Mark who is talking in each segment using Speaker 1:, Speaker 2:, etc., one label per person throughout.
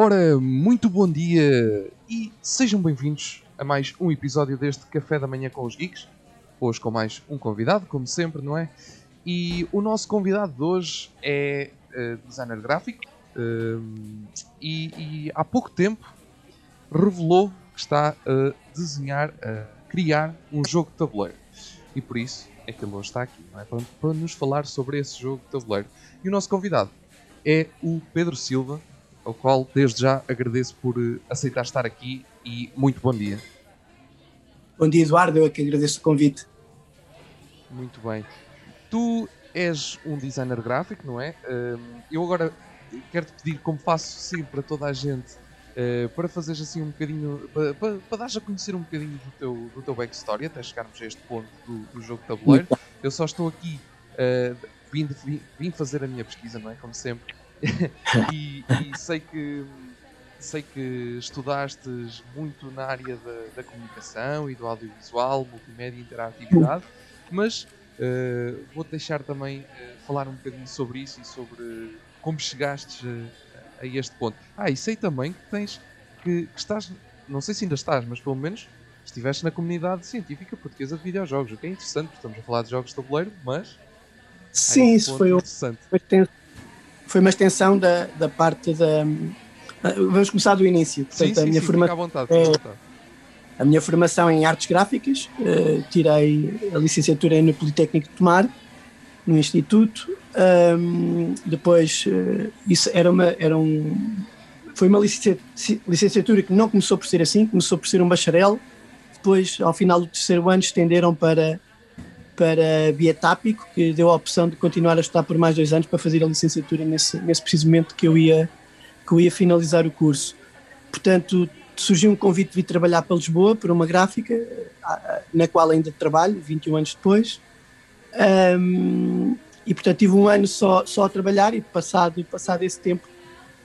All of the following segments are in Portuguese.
Speaker 1: Ora, muito bom dia e sejam bem-vindos a mais um episódio deste Café da Manhã com os Geeks. Hoje com mais um convidado, como sempre, não é? E o nosso convidado de hoje é uh, designer gráfico uh, e, e, há pouco tempo revelou que está a desenhar, a criar um jogo de tabuleiro. E por isso é que ele hoje está aqui, não é? Para, para nos falar sobre esse jogo de tabuleiro. E o nosso convidado é o Pedro Silva, ao qual desde já agradeço por eh, aceitar estar aqui e muito bom dia.
Speaker 2: Bom dia, Eduardo, eu é que agradeço o convite.
Speaker 1: Muito bem. Tu és um designer gráfico, não é? Eu agora quero-te pedir, como faço sempre para toda a gente, eh, para fazeres assim um bocadinho, para, para, para dares a conhecer um bocadinho do teu, do teu backstory, até chegarmos a este ponto do, do jogo de tabuleiro. Eu só estou aqui, uh, vim, vim, vim fazer a minha pesquisa, não é? Como sempre e, e, sei que sei que estudaste muito na área da, da comunicação e do audiovisual, multimédia e interatividade, mas uh, vou-te deixar também uh, falar um bocadinho sobre isso e sobre como chegaste a, a, este ponto. Ah, e sei também que tens que, que, estás, não sei se ainda estás, mas pelo menos estiveste na comunidade científica portuguesa de videojogos, o que é interessante, porque estamos a falar de jogos de tabuleiro, mas
Speaker 2: Sim, isso foi, interessante. Foi, foi uma extensão da, da parte da. Vamos começar do início.
Speaker 1: Portanto, sim, a minha sim, formação. Vontade, é,
Speaker 2: a minha formação em artes gráficas, uh, tirei a licenciatura no Politécnico de Tomar, no Instituto. Um, depois, uh, isso era uma. Era um, foi uma licenciatura que não começou por ser assim, começou por ser um bacharel. Depois, ao final do terceiro ano, estenderam para para Bietápico, que deu a opção de continuar a estudar por mais dois anos para fazer a licenciatura nesse, nesse preciso momento que eu ia, que eu ia finalizar o curso. Portanto, surgiu um convite de vir trabalhar para Lisboa, por uma gráfica, na qual ainda trabalho, 21 anos depois. Um, e portanto tive um ano só, só a trabalhar e passado, passado esse tempo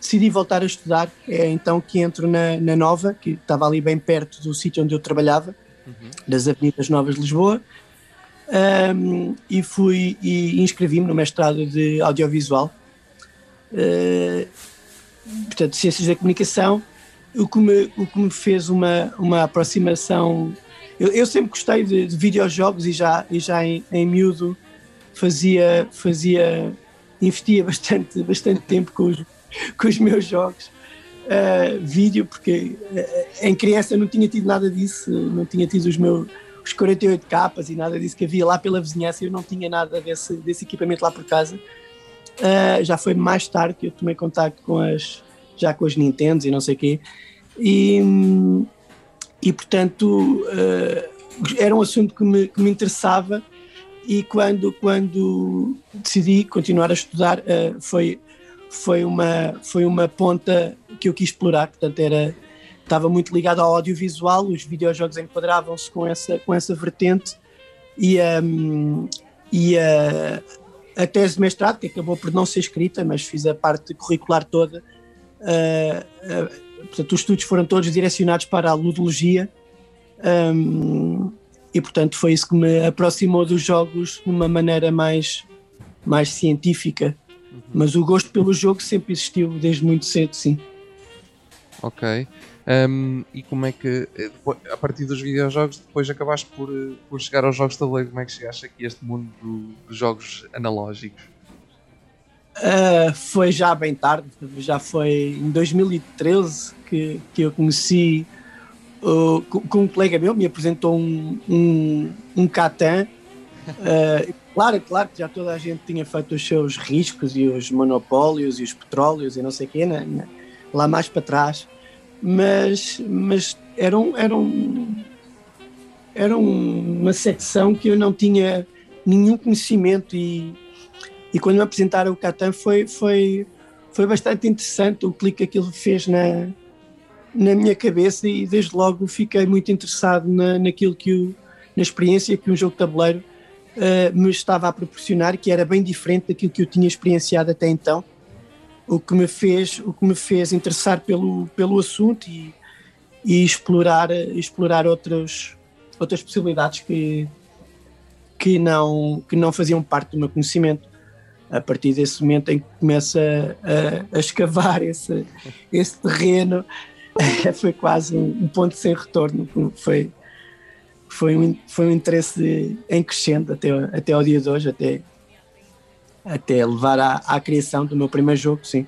Speaker 2: decidi voltar a estudar. É então que entro na, na Nova, que estava ali bem perto do sítio onde eu trabalhava, uhum. das Avenidas Novas de Lisboa, um, e fui e inscrevi-me no mestrado de audiovisual. Uh, portanto, Ciências da Comunicação, o que me, o que me fez uma, uma aproximação. Eu, eu sempre gostei de, de, videojogos e já, e já em, em miúdo fazia, fazia, investia bastante, bastante tempo com os, com os meus jogos. Uh, vídeo, porque uh, em criança não tinha tido nada disso, não tinha tido os meus os 48 capas e nada disso que havia lá pela vizinhança, eu não tinha nada desse, desse equipamento lá por casa. Uh, já foi mais tarde que eu tomei contato com as, já com as Nintendo e não sei o quê. E, e portanto, uh, era um assunto que me, que me interessava e quando, quando decidi continuar a estudar uh, foi, foi, uma, foi uma ponta que eu quis explorar, portanto era estava muito ligado ao audiovisual, os videojogos enquadravam-se com essa, com essa vertente e, um, e a, a tese de mestrado, que acabou por não ser escrita, mas fiz a parte curricular toda, uh, uh, portanto os estudos foram todos direcionados para a ludologia um, e portanto foi isso que me aproximou dos jogos de uma maneira mais, mais científica, uhum. mas o gosto pelo jogo sempre existiu desde muito cedo, sim.
Speaker 1: Ok. Um, e como é que, eh, a partir dos videojogos, depois acabaste por, eh, por chegar aos jogos de tabuleiro? Como é que chegaste aqui a este mundo do, dos jogos analógicos?
Speaker 2: Uh, foi já bem tarde, já foi em 2013 que, que eu conheci uh, com um colega meu, me apresentou um, um, um Catan. Uh, claro, claro que já toda a gente tinha feito os seus riscos e os monopólios e os petróleos e não sei o quê, né? lá mais para trás mas, mas era, um, era, um, era uma secção que eu não tinha nenhum conhecimento e, e quando me apresentaram o Catan foi, foi, foi bastante interessante o clique que aquilo fez na, na minha cabeça e desde logo fiquei muito interessado na, naquilo que o, na experiência que um jogo de tabuleiro uh, me estava a proporcionar, que era bem diferente daquilo que eu tinha experienciado até então o que me fez o que me fez interessar pelo pelo assunto e, e explorar explorar outras outras possibilidades que que não que não faziam parte do meu conhecimento a partir desse momento em que começa a, a escavar esse, esse terreno, foi quase um, ponto sem retorno. Foi, foi, um, foi um interesse em crescendo até, até ao dia de hoje, até, até levar à, à criação do meu primeiro jogo, sim.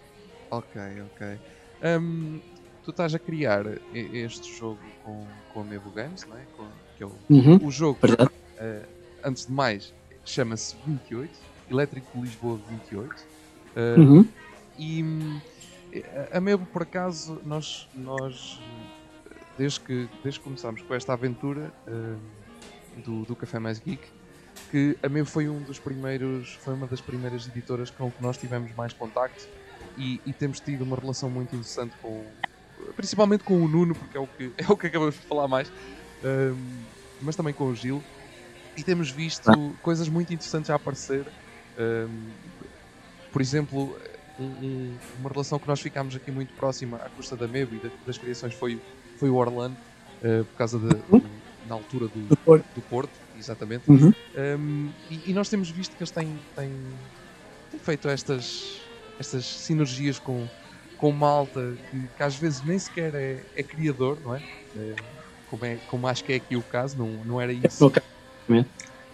Speaker 1: Ok, ok. Um, tu estás a criar este jogo com, com a Mevo Games, não é? Com, que é o, uhum, o jogo, uh, antes de mais, chama-se 28, Elétrico Lisboa 28. Uh, uhum. E a Mevo, por acaso, nós, nós desde, que, desde que começámos com esta aventura uh, do, do Café Mais Geek, que a Mevo foi um dos primeiros, foi uma das primeiras editoras com que nós tivemos mais contacto e, e, temos tido uma relação muito interessante com principalmente com o Nuno, porque é o que, é o que acabamos de falar mais, um, mas também com o Gil. E temos visto ah. coisas muito interessantes a aparecer. Um, por exemplo, um, uma relação que nós ficámos aqui muito próxima à custa da Mebo e das criações foi, foi o Orlando, uh, por causa de, uhum. na altura do, do, Porto. Exatamente. Uhum. Um, e, e, nós temos visto que eles têm, têm, têm, feito estas, estas sinergias com, com malta que, que às vezes nem sequer é, é criador, não é? é? como é? Como acho que é aqui o caso, não, não era isso.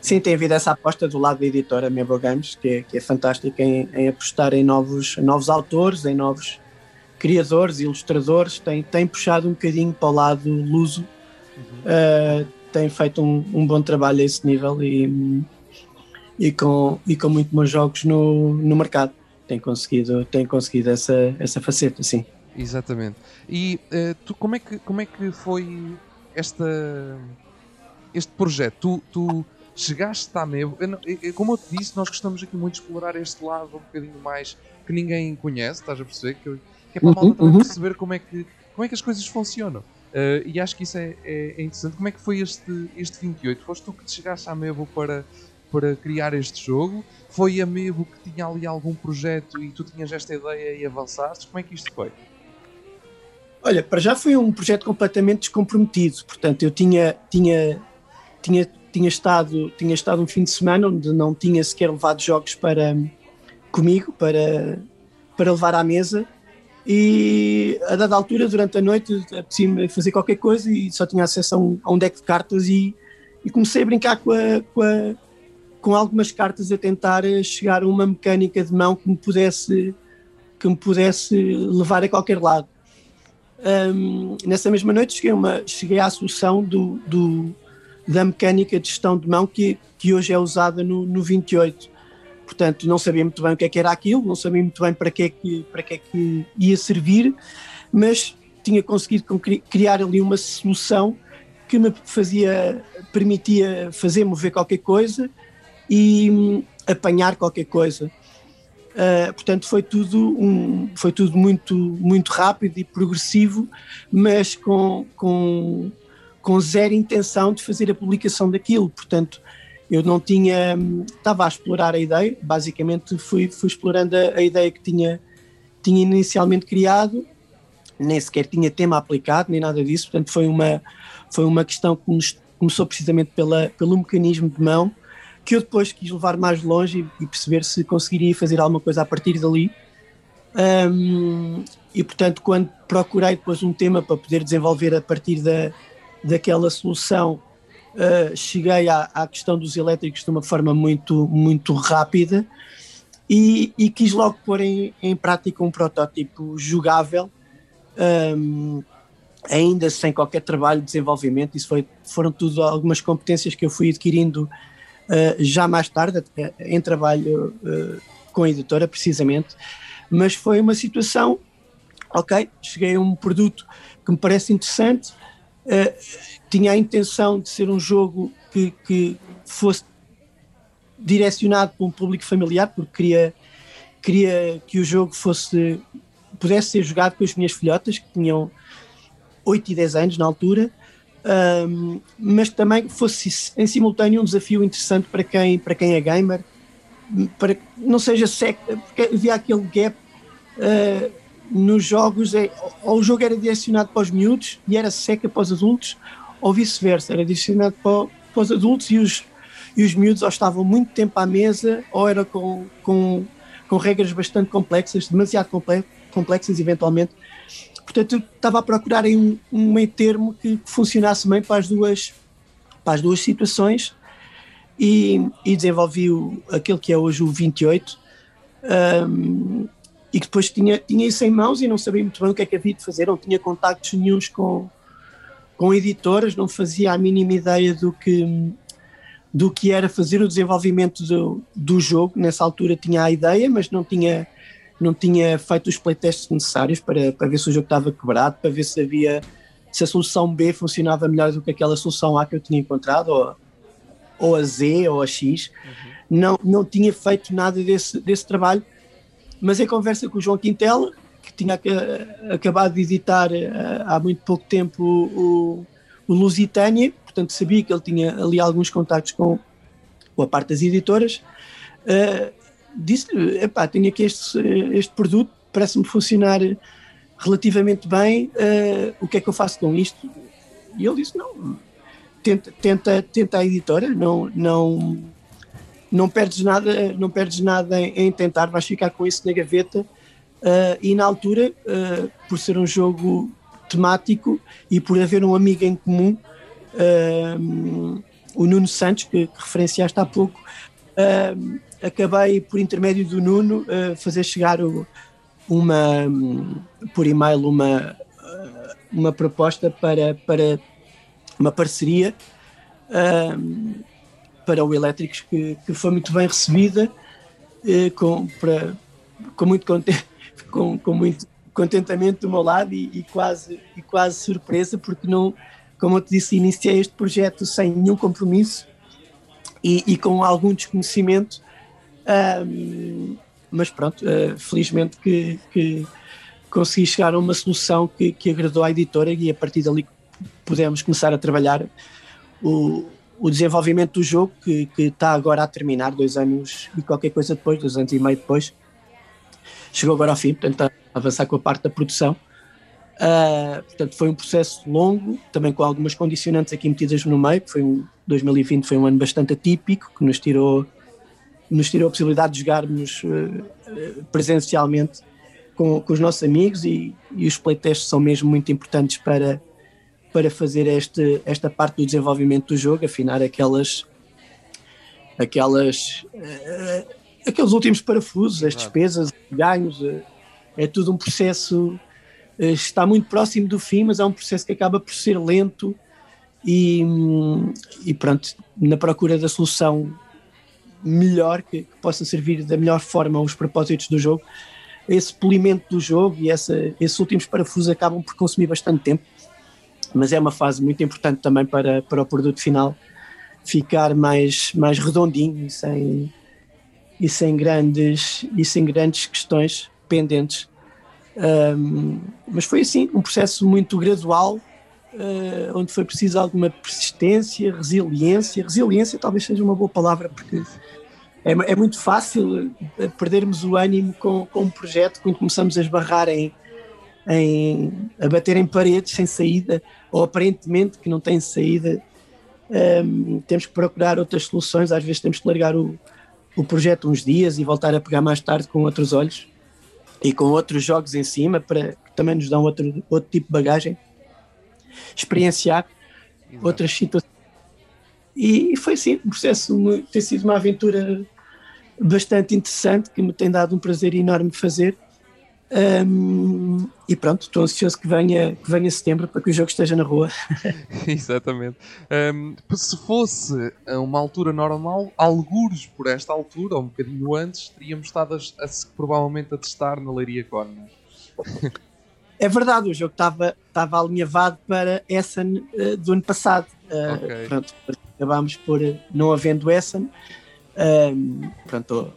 Speaker 2: Sim, tem havido essa aposta do lado da editora Member Games, que é, que é fantástica em, em, apostar em novos, novos autores, em novos criadores, ilustradores, tem, tem puxado um bocadinho para o lado luso, uhum. uh, tem feito um, um, bom trabalho a esse nível e, e, com, e com muito bons jogos no, no mercado. Tem conseguido, tem conseguido essa, essa faceta, sim.
Speaker 1: Exatamente. E uh, tu, como, é que, como é que foi esta, este projeto? Tu, tu chegaste à Mevo, como eu te disse, nós gostamos aqui muito de explorar este lado um bocadinho mais que ninguém conhece, estás a perceber? Que, que é para a malta também uhum. perceber como é, que, como é que as coisas funcionam. Uh, e acho que isso é, é, é, interessante. Como é que foi este, este 28? Foste tu que te chegaste à Mevo para, para criar este jogo? Foi a Mevo que tinha ali algum projeto e tu tinhas esta ideia e avançaste? Como é que isto foi?
Speaker 2: Olha, para já foi um projeto completamente descomprometido. Portanto, eu tinha, tinha, tinha tinha estado, tinha estado um fim de semana onde não tinha sequer levado jogos para comigo, para, para levar à mesa e a dada altura, durante a noite, apetecia-me fazer qualquer coisa e só tinha acesso a um, a um deck de cartas e, e comecei a brincar com, a, com, a, com algumas cartas a tentar chegar a uma mecânica de mão que me pudesse, que me pudesse levar a qualquer lado. Um, nessa mesma noite cheguei, uma, cheguei à solução do, do, da mecânica de gestão de mão que, que hoje é usada no, no 28. Portanto, não sabia muito bem o que, é que era aquilo, não sabia muito bem para que, é que, para que é que ia servir, mas tinha conseguido criar ali uma solução que me fazia, permitia fazer mover qualquer coisa e hum, apanhar qualquer coisa. Uh, portanto, foi tudo, um, foi tudo muito, muito rápido e progressivo, mas com, com com zero intenção de fazer a publicação daquilo. Portanto, eu não tinha. Estava a explorar a ideia, basicamente fui, fui explorando a, a, ideia que tinha, tinha inicialmente criado, nem sequer tinha tema aplicado, nem nada disso. Portanto, foi uma, foi uma questão que nos, começou precisamente pela, pelo mecanismo de mão, que eu depois quis levar mais longe e, e perceber se conseguiria fazer alguma coisa a partir dali. Um, e portanto, quando procurei depois um tema para poder desenvolver a partir da, daquela solução, uh, cheguei à, à, questão dos elétricos de uma forma muito, muito rápida e, e quis logo pôr em, em, prática um protótipo jogável, um, ehm, ainda sem qualquer trabalho de desenvolvimento. Isso foi, foram tudo algumas competências que eu fui adquirindo uh, já mais tarde, em trabalho uh, com a editora, precisamente. Mas foi uma situação, ok, cheguei a um produto que me parece interessante, tinha a intenção de ser um jogo que, que, fosse direcionado para um público familiar, porque queria, queria que o jogo fosse pudesse ser jogado com as minhas filhotas, que tinham 8 e 10 anos na altura, um, mas também fosse em simultâneo um desafio interessante para quem, para quem é gamer, para não seja seca, porque havia aquele gap uh, nos jogos, é, ou o jogo era direcionado para os miúdos e era seca para os adultos, ou vice-versa, era direcionado para, para, os adultos e os, e os miúdos ou estavam muito tempo à mesa, ou era com, com, com regras bastante complexas, demasiado complexas eventualmente. Portanto, estava a procurar um, um meio termo que funcionasse bem para as duas, para as duas situações e, e desenvolvi o, aquele que é hoje o 28. Um, e que depois tinha, tinha isso em mãos e não sabia muito bem o que é que havia de fazer, não tinha contactos nenhums com, com editoras, não fazia a mínima ideia do que, do que era fazer o desenvolvimento do, do jogo. Nessa altura tinha a ideia, mas não tinha, não tinha feito os playtests necessários para, para ver se o jogo estava quebrado, para ver se havia se a solução B funcionava melhor do que aquela solução A que eu tinha encontrado, ou, ou a Z ou a X. Uhum. Não, não tinha feito nada desse, desse trabalho, mas em conversa com o João Quintela, que tinha acabado de editar eh, há muito pouco tempo o, o Lusitânia, portanto sabia que ele tinha ali alguns contactos com, com a parte das editoras. Uh, Disse-lhe: epá, tenho aqui este, este produto, parece-me funcionar relativamente bem, uh, o que é que eu faço com isto? E ele disse: não, tenta, tenta, tenta a editora, não, não, não perdes nada, não perdes nada em, em tentar, vais ficar com isso na gaveta. Uh, e na altura, uh, por ser um jogo temático e por haver um amigo em comum, uh, o Nuno Santos, que, que referenciaste há pouco, acabei por intermédio do Nuno fazer chegar o, uma por e-mail uma uma proposta para para uma parceria para o Elétricos que, que foi muito bem recebida com para com muito contente com, com muito contentamento do meu lado e, e, quase, e quase surpresa, porque não, como eu te disse, iniciei este projeto sem nenhum compromisso e, e com algum desconhecimento, mas pronto, uh, felizmente que, que, consegui chegar a uma solução que, que agradou à editora e a partir dali pudemos começar a trabalhar o, o desenvolvimento do jogo que, que está agora a terminar, dois anos e qualquer coisa depois, dois anos e meio depois, chegou agora ao fim, portanto, a avançar com a parte da produção. Uh, portanto, foi um processo longo, também com algumas condicionantes aqui metidas no meio, foi um, 2020 foi um ano bastante atípico, que nos tirou, nos tirou a possibilidade de jogarmos uh, presencialmente com, com, os nossos amigos e, e os playtests são mesmo muito importantes para, para fazer este, esta parte do desenvolvimento do jogo, afinar aquelas aquelas uh, aqueles últimos parafusos, as despesas, ganhos, eh, é tudo um processo, eh, está muito próximo do fim, mas é um processo que acaba por ser lento e, hum, e pronto, na procura da solução melhor, que, que, possa servir da melhor forma aos propósitos do jogo, esse polimento do jogo e essa, esses últimos parafusos acabam por consumir bastante tempo, mas é uma fase muito importante também para, para o produto final ficar mais, mais redondinho, sem, e sem grandes, e sem grandes questões pendentes. Um, mas foi assim, um processo muito gradual, uh, onde foi preciso alguma persistência, resiliência. Resiliência talvez seja uma boa palavra, porque é, é muito fácil eh, perdermos o ânimo com, com um projeto quando começamos a esbarrar em, em a bater em paredes sem saída, ou aparentemente que não tem saída. Um, temos que procurar outras soluções, às vezes temos que largar o, o projeto uns dias e voltar a pegar mais tarde com outros olhos e com outros jogos em cima para que também nos dão outro, outro tipo de bagagem, experienciar Exato. outras situações. E, foi sim, um processo, tem sido uma aventura bastante interessante que me tem dado um prazer enorme fazer um, e pronto, estou ansioso que venha, que venha setembro para que o jogo esteja na rua.
Speaker 1: Exatamente. Um, se fosse uma altura normal, algures por esta altura, ou um bocadinho antes, teríamos estado a, a, provavelmente a testar na Leiria Con.
Speaker 2: É verdade, o jogo estava, estava alinhavado para Essen uh, do ano passado. Uh, okay. Pronto, acabámos por, não havendo Essen, um, pronto,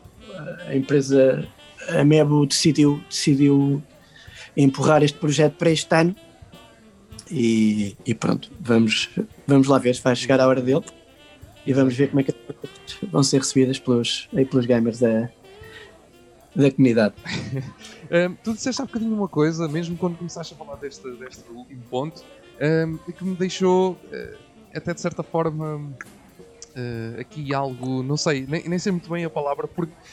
Speaker 2: a empresa a Mebo decidiu, decidiu empurrar este projeto para este ano e, e, pronto, vamos, vamos lá ver, vai chegar a hora dele e vamos ver como é que vão ser recebidas pelos, aí pelos gamers da, da comunidade.
Speaker 1: um, tu disseste há bocadinho uma coisa, mesmo quando começaste a falar deste, deste último ponto, um, que me deixou uh, até de certa forma uh, aqui algo, não sei, nem, nem sei muito bem a palavra,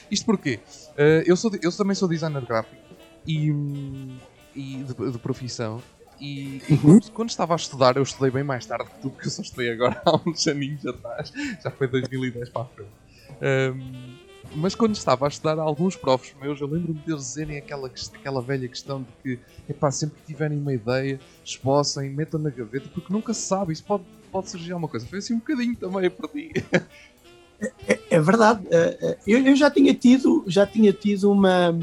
Speaker 1: isto porquê? Uh, eu, sou, eu também sou designer gráfico e, e de, de profissão. E, e uhum. quando, estava a estudar, eu estudei bem mais tarde que tu, porque eu só estudei agora há uns aninhos atrás, já foi 2010 para a frente. Um, mas quando estava a estudar, alguns profs meus, eu lembro-me deles dizerem aquela, aquela velha questão de que, epá, sempre que tiverem uma ideia, esboçem, metam na gaveta, porque nunca se sabe, isso pode, pode surgir alguma coisa. Foi assim um bocadinho também, eu perdi.
Speaker 2: É, é, verdade. É, é, eu, eu, já tinha tido, já tinha tido uma,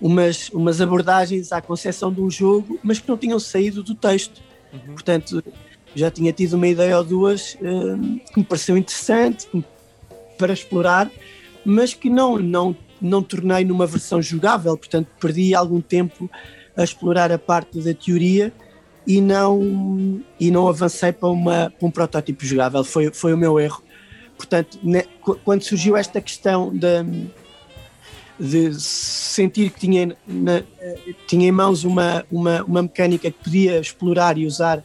Speaker 2: umas, umas abordagens à concepção de um jogo, mas que não tinham saído do texto. Uhum. Portanto, já tinha tido uma ideia ou duas uh, que me pareceu interessante para explorar mas que não, não, não tornei numa versão jogável, portanto perdi algum tempo a explorar a parte da teoria e não, e não avancei para, uma, para um protótipo jogável, foi, foi o meu erro. Portanto, ne, quando surgiu esta questão de, de sentir que tinha, na, tinha em mãos uma, uma, uma mecânica que podia explorar e usar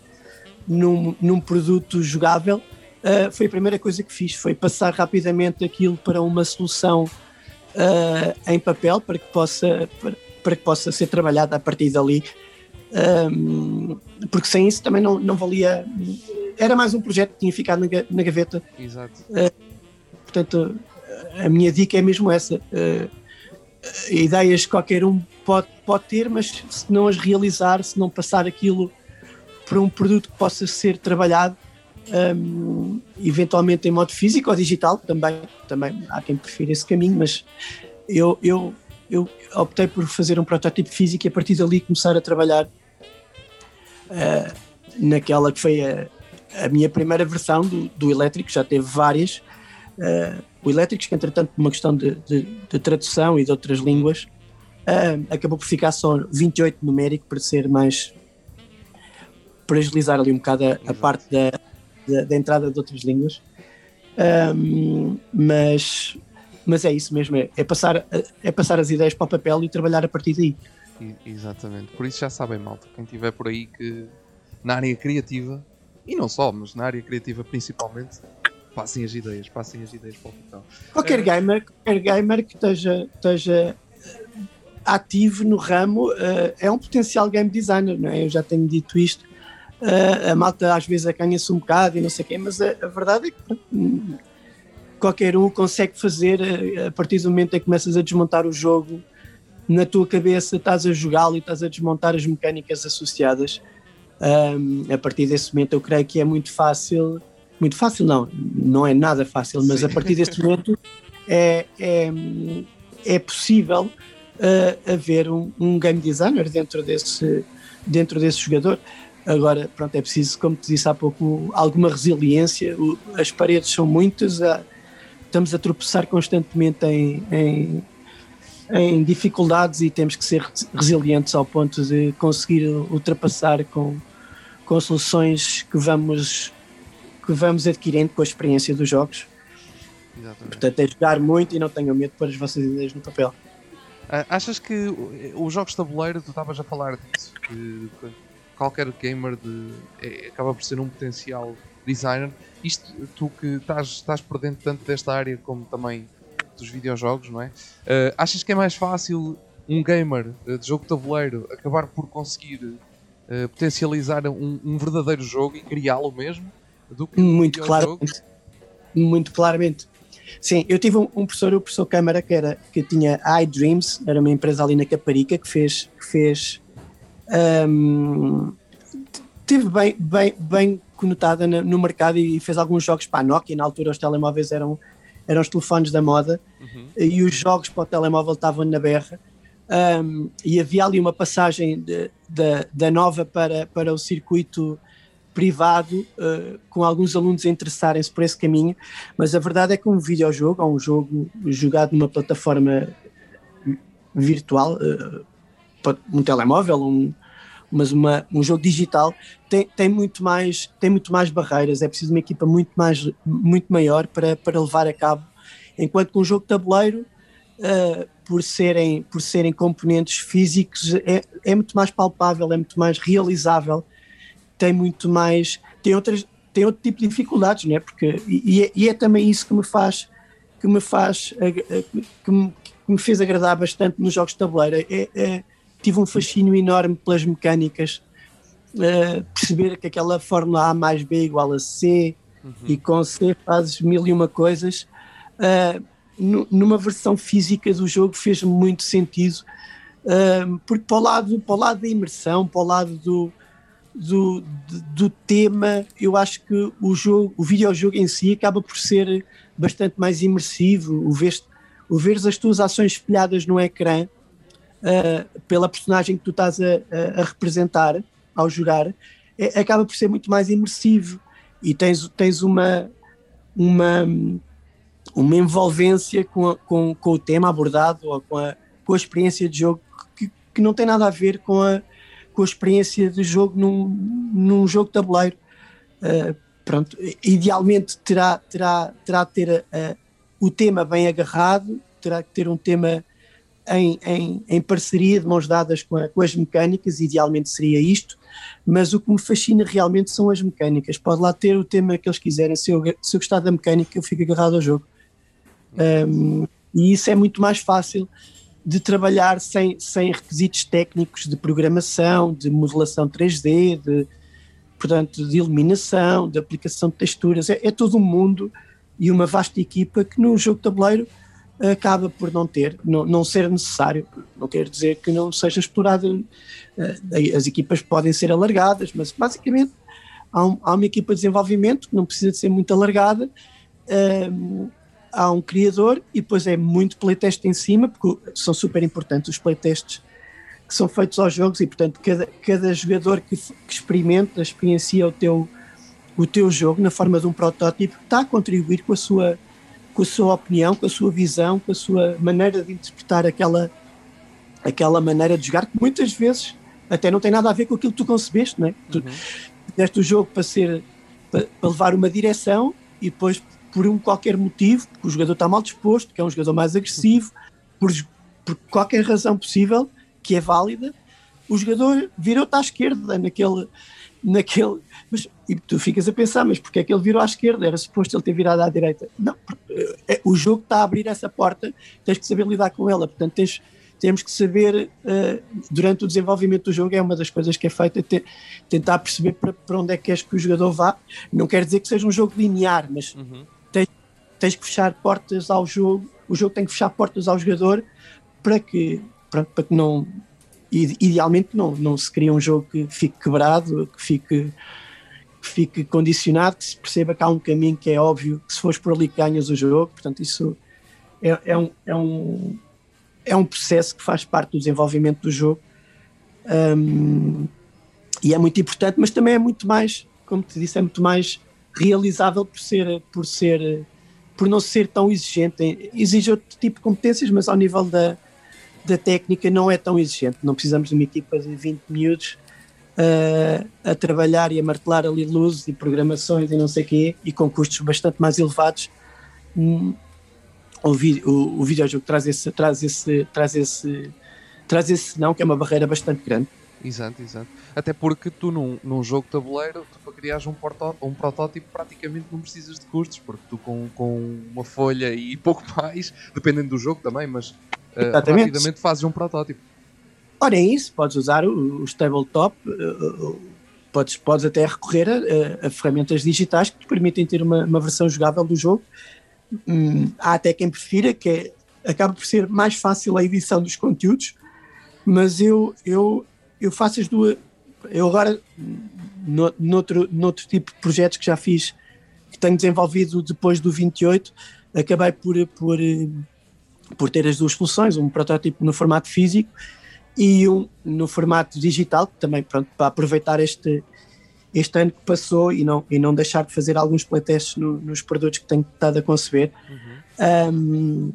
Speaker 2: num, num produto jogável, uh, foi a primeira coisa que fiz, foi passar rapidamente aquilo para uma solução uh, em papel para que possa para, para, que possa ser trabalhada a partir dali. Um, porque sem isso também não, não valia. Era mais um projeto que tinha ficado na, na gaveta.
Speaker 1: Exato.
Speaker 2: Uh, portanto, a minha dica é mesmo essa. Uh, ideias qualquer um pode, pode ter, mas se não as realizar, se não passar aquilo para um produto que possa ser trabalhado, um, eventualmente em modo físico ou digital, também, também há quem prefira esse caminho, mas eu, eu, eu optei por fazer um protótipo físico e a partir dali começar a trabalhar uh, naquela que foi a, a, minha primeira versão do, do elétrico, já teve várias. Uh, o elétrico, que entretanto, por uma questão de, de, de, tradução e de outras línguas, uh, acabou por ficar só 28 numérico para ser mais. para agilizar ali um bocado a, a parte da, da, da entrada de outras línguas. Um, mas, mas é isso mesmo, é, é, passar, é passar as ideias para o papel e trabalhar a partir daí.
Speaker 1: Exatamente, por isso já sabem, malta, quem tiver por aí que na área criativa, e não só, mas na área criativa principalmente, passem as ideias, passem as ideias para o papel.
Speaker 2: Qualquer, é... gamer, qualquer gamer que esteja, esteja ativo no ramo uh, é um potencial game designer, não é? Eu já tenho dito isto Uh, a malta às vezes acanha-se um bocado e não sei o quê, mas a, a, verdade é que qualquer um consegue fazer a, a partir do momento em que começas a desmontar o jogo na tua cabeça, estás a jogá-lo e estás a desmontar as mecânicas associadas. Um, a partir desse momento, eu creio que é muito fácil. Muito fácil, não, não é nada fácil, mas Sim. a partir desse momento é, é, é possível uh, haver um, um game designer dentro desse, dentro desse jogador. Agora, pronto, é preciso, como te disse há pouco, alguma resiliência. As paredes são muitas, estamos a tropeçar constantemente em, em, em, dificuldades e temos que ser resilientes ao ponto de conseguir ultrapassar com, com soluções que vamos, que vamos adquirindo com a experiência dos jogos. Exatamente. Portanto, é jogar muito e não tenham medo de pôr as vossas ideias no papel.
Speaker 1: Uh, achas que os jogos de tabuleiro, tu estavas a falar disso, que qualquer gamer de, é, acaba por ser um potencial designer. Isto, tu que estás, estás por dentro tanto desta área como também dos videojogos, não é? Uh, achas que é mais fácil um gamer uh, de jogo de tabuleiro acabar por conseguir uh, potencializar um, um, verdadeiro jogo e criá-lo mesmo do que
Speaker 2: muito um claramente muito claramente sim eu tive um, um, professor o professor Câmara que era que tinha iDreams era uma empresa ali na Caparica que fez que fez um, teve bem, bem, bem conotada no mercado e fez alguns jogos para a Nokia. Na altura, os telemóveis eram, eram os telefones da moda uhum. e os jogos para o telemóvel estavam na berra. Um, e havia ali uma passagem de, de, da nova para, para o circuito privado, uh, com alguns alunos a interessarem-se por esse caminho, mas a verdade é que um videojogo, ou um jogo jogado numa plataforma virtual, uh, um telemóvel, um, mas uma, um jogo digital tem, tem, muito mais, tem muito mais barreiras, é preciso uma equipa muito, mais, muito maior para, para levar a cabo, enquanto que um jogo de tabuleiro, uh, por, serem, por serem componentes físicos, é, é muito mais palpável, é muito mais realizável, tem muito mais, tem outras, tem outro tipo de dificuldades, né? Porque, e, é, e é também isso que me faz, que me faz, que me, que me fez agradar bastante nos jogos de tabuleiro. É, é, tive um fascínio enorme pelas mecânicas, uh, perceber que aquela fórmula A mais B igual a C, uhum. e com C fazes mil e uma coisas. Uh, numa versão física do jogo fez muito sentido, uh, porque para o, lado, para o lado da imersão, para o lado do, do, do tema, eu acho que o jogo, o videojogo em si acaba por ser bastante mais imersivo, o ver, o ver as tuas ações espelhadas no ecrã uh, pela personagem que tu estás a, a, a representar ao jogar, é, acaba por ser muito mais imersivo e tens, tens uma, uma, uma envolvência com, a, com, com o tema abordado ou com a, com a experiência de jogo que, que não tem nada a ver com a, com a experiência de jogo num, num jogo de tabuleiro. Uh, pronto, idealmente terá, terá, terá de ter uh, o tema bem agarrado, terá que ter um tema em, em, em parceria, de mãos dadas com, a, com, as mecânicas, idealmente seria isto, mas o que me fascina realmente são as mecânicas. Pode lá ter o tema que eles quiserem, se eu, se eu gostar da mecânica, eu fico agarrado ao jogo. Um, e isso é muito mais fácil de trabalhar sem, sem requisitos técnicos de programação, de modelação 3D, de, portanto, de iluminação, de aplicação de texturas. É, é todo um mundo e uma vasta equipa que no jogo de tabuleiro acaba por não ter, não, não ser necessário. Não quer dizer que não seja explorado. Eh, as equipas podem ser alargadas, mas basicamente há, um, há uma equipa de desenvolvimento que não precisa de ser muito alargada. Um, há um criador e depois é muito playtest em cima, porque são super importantes os playtests que são feitos aos jogos e, portanto, cada, cada jogador que, que experimenta, experiencia o teu, o teu jogo na forma de um protótipo, está a contribuir com a sua com a sua opinião, com a sua visão, com a sua maneira de interpretar aquela, aquela maneira de jogar, que muitas vezes até não tem nada a ver com aquilo que tu concebeste, não é? Uhum. Tu deste o jogo para ser para, para, levar uma direção e depois por um qualquer motivo, porque o jogador está mal disposto, que é um jogador mais agressivo, por, por qualquer razão possível, que é válida, o jogador virou-te à esquerda naquele, naquele. Mas, e tu ficas a pensar, mas porque é que ele virou à esquerda? Era suposto ele ter virado à direita. Não, é, o jogo está a abrir essa porta, tens que saber lidar com ela. Portanto, tens, temos que saber, uh, durante o desenvolvimento do jogo, é uma das coisas que é feita, tentar perceber para, para onde é que queres que o jogador vá. Não quer dizer que seja um jogo linear, mas uhum. tens, tens que fechar portas ao jogo, o jogo tem que fechar portas ao jogador para que, para, para que não idealmente não, não se cria um jogo que fique quebrado, que fique, que fique condicionado, que se perceba que há um caminho que é óbvio, que se fores por ali ganhas o jogo, portanto isso é, é, um, é, um, é um processo que faz parte do desenvolvimento do jogo. Um, e é muito importante, mas também é muito mais, como te disse, é muito mais realizável por ser, por ser por não ser tão exigente, exige outro tipo de competências, mas ao nível da, da técnica não é tão exigente. Não precisamos de uma equipa de 20 miúdos uh, a trabalhar e a martelar ali luzes e programações e não sei o quê, e com custos bastante mais elevados. Hum, o, o, o videojogo traz esse, traz esse, traz esse, traz esse não, que é uma barreira bastante grande.
Speaker 1: Exato, exato. Até porque tu num, num jogo de tabuleiro, tu para criares um, um protótipo praticamente não precisas de custos, porque tu com, com uma folha e pouco mais, dependendo do jogo também, mas uh, rapidamente fazes um protótipo.
Speaker 2: Ora, é isso, podes usar os tabletop, uh, podes, podes até recorrer a, a, ferramentas digitais que te permitem ter uma, uma versão jogável do jogo. Hum, há até quem prefira, que é, acaba por ser mais fácil a edição dos conteúdos, mas eu, eu, eu faço as duas. Eu agora, no, noutro, noutro tipo de projetos que já fiz, que tenho desenvolvido depois do 28, acabei por, por por ter as duas soluções, um protótipo no formato físico e um no formato digital, também pronto, para aproveitar este, este ano que passou e não, e não deixar de fazer alguns playtests no, nos produtos que tenho estado a conceber. Uhum. Um,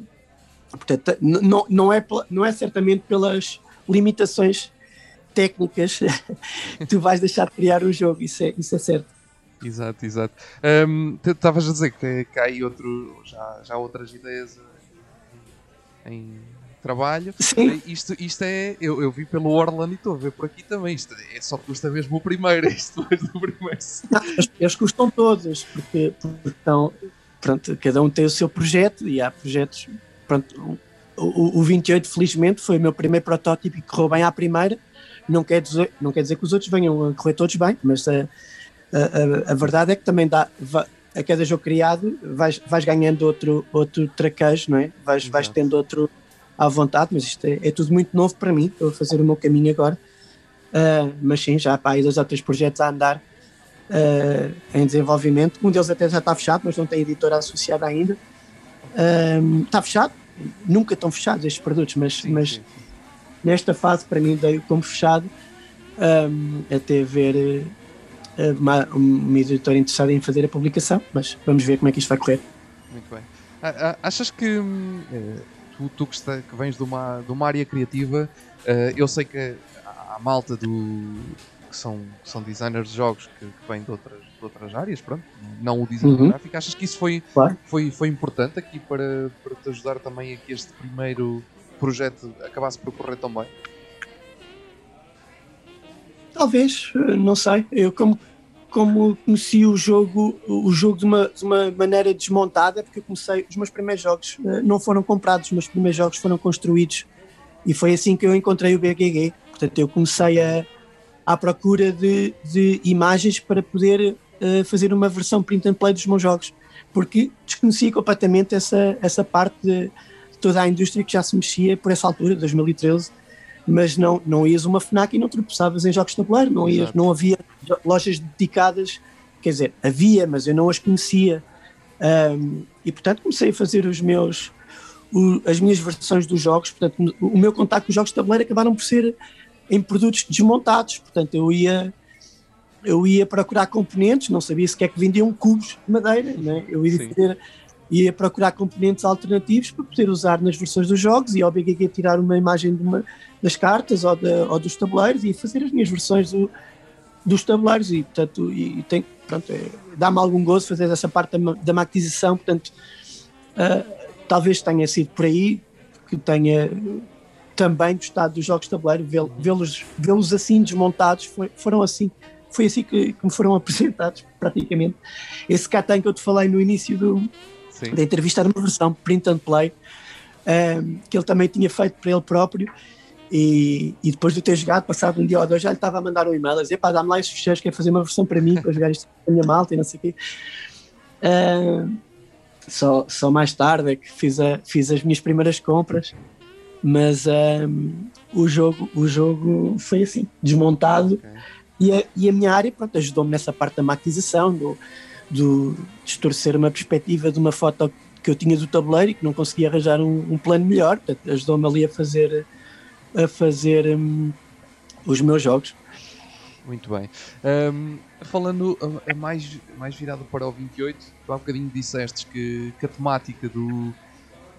Speaker 2: portanto, não, não, é, não é certamente pelas limitações técnicas tu vais deixar de criar um jogo, isso é, isso é certo.
Speaker 1: Exato, exato. Estavas um, a dizer que, que há aí outro, já, já outras ideias em, trabalho. Sim. Isto, isto é. Eu, eu vi pelo Orlando e estou a ver por aqui também. Isto é, só custa mesmo o primeiro. Isto depois do primeiro.
Speaker 2: Eles custam todos, porque, porque estão, pronto, cada um tem o seu projeto e há projetos. Pronto, o, o 28, felizmente, foi o meu primeiro protótipo e correu bem à primeira. Não quer dizer, não quer dizer que os outros venham a correr todos bem, mas a, a, a, a verdade é que também dá a cada jogo criado vais, vais ganhando outro, outro traquejo, não é? Vais, vais tendo outro à vontade, mas isto é, é, tudo muito novo para mim, estou a fazer o meu caminho agora. Uh, mas sim, já há aí dois ou três projetos a andar uh, em desenvolvimento. Um deles até já está fechado, mas não tem editora associada ainda. Uh, está fechado, nunca estão fechados estes produtos, mas, sim, mas sim. Nesta fase para mim dei como fechado um, até ver uma, uma editora interessada em fazer a publicação, mas vamos ver como é que isto vai correr.
Speaker 1: Muito bem. Achas que hum, eh, tu, tu que, está, que, vens de uma, de uma área criativa, eu sei que há malta do, que, são, que são designers de jogos que, que vêm de outras, de outras áreas, pronto, não o design uhum. gráfico. Achas que isso foi, claro. foi, foi importante aqui para, para te ajudar também a que este primeiro projeto acabasse por correr tão bem?
Speaker 2: Talvez, não sei. Eu como como conheci o jogo, o jogo de uma, de uma maneira desmontada, porque eu comecei, os meus primeiros jogos eh, não foram comprados, os meus primeiros jogos foram construídos e foi assim que eu encontrei o BGG. Portanto, eu comecei a, à procura de, de imagens para poder uh, fazer uma versão print and play dos meus jogos, porque desconhecia completamente essa, essa parte de toda a indústria que já se mexia por essa altura, 2013 mas não, não ias uma FNAC e não tropeçavas em jogos de tabuleiro, não, ias, não havia lojas dedicadas, quer dizer, havia, mas eu não as conhecia. Um, e portanto comecei a fazer os meus, o, as minhas versões dos jogos, portanto o, o meu contato com os jogos de tabuleiro acabaram por ser em produtos desmontados, portanto eu ia eu ia procurar componentes, não sabia sequer que vendiam cubos de madeira, né? eu ia fazer ia procurar componentes alternativos para poder usar nas versões dos jogos e ao BGG tirar uma imagem uma, das cartas ou, ou, dos tabuleiros e fazer as minhas versões do, dos tabuleiros e portanto e, e tem, pronto, é, dá-me algum gozo fazer essa parte da, da maquetização, portanto uh, talvez tenha sido por aí que tenha também gostado dos jogos de tabuleiro, vê-los vê vê assim desmontados, foi, foram assim foi assim que, que, me foram apresentados praticamente. Esse Catan que eu te falei no início do, Sim. da entrevista era uma versão print and play um, que ele também tinha feito para ele próprio. E, e, depois de ter jogado, passado um dia ou dois, já lhe estava a mandar um e-mail a dizer: pá, dá-me lá estes fecheiros, quer fazer uma versão para mim, para jogar isto com a minha malta e não sei o quê. Uh, só, só mais tarde é que fiz, a, fiz as minhas primeiras compras, mas um, o, jogo, o jogo foi assim, desmontado. Okay. E, a, e a minha área ajudou-me nessa parte da maquização, do, do distorcer uma perspectiva de uma foto que eu tinha do tabuleiro e que não conseguia arranjar um, um plano melhor, ajudou-me ali a fazer, a fazer um, os meus jogos.
Speaker 1: Muito bem. Um, falando mais, mais virado para o 28, tu há bocadinho disseste que, que a temática do,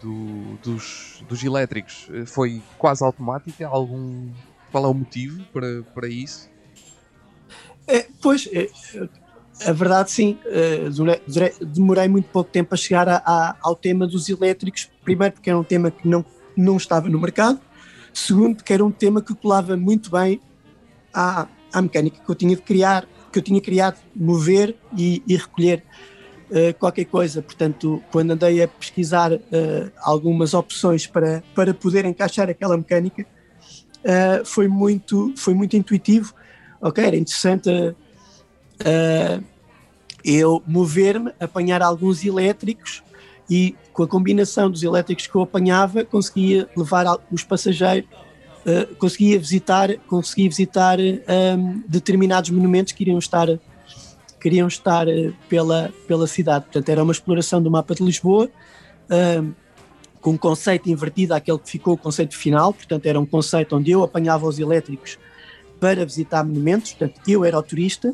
Speaker 1: do, dos, dos elétricos uh, foi quase automática. Algum, qual é o motivo para, para isso?
Speaker 2: É, pois, é, a verdade, sim, uh, demorei, muito pouco tempo a chegar a, a, ao tema dos elétricos. Primeiro, porque era um tema que não, não estava no mercado. Segundo, porque era um tema que colava muito bem à, à mecânica que eu tinha de criar, que eu tinha criado, mover e, e recolher uh, qualquer coisa. Portanto, quando andei a pesquisar uh, algumas opções para, para poder encaixar aquela mecânica, foi, muito, foi muito intuitivo. Ok, era interessante uh, eu mover-me, apanhar alguns elétricos e com a combinação dos elétricos que eu apanhava conseguia levar os passageiros, uh, conseguia visitar, conseguia visitar um, determinados monumentos que iriam estar queriam estar uh, pela, pela cidade. Portanto, era uma exploração do mapa de Lisboa, um, com um conceito invertido àquele que ficou o conceito final, portanto, era um conceito onde eu apanhava os elétricos para visitar monumentos, portanto, eu era o turista,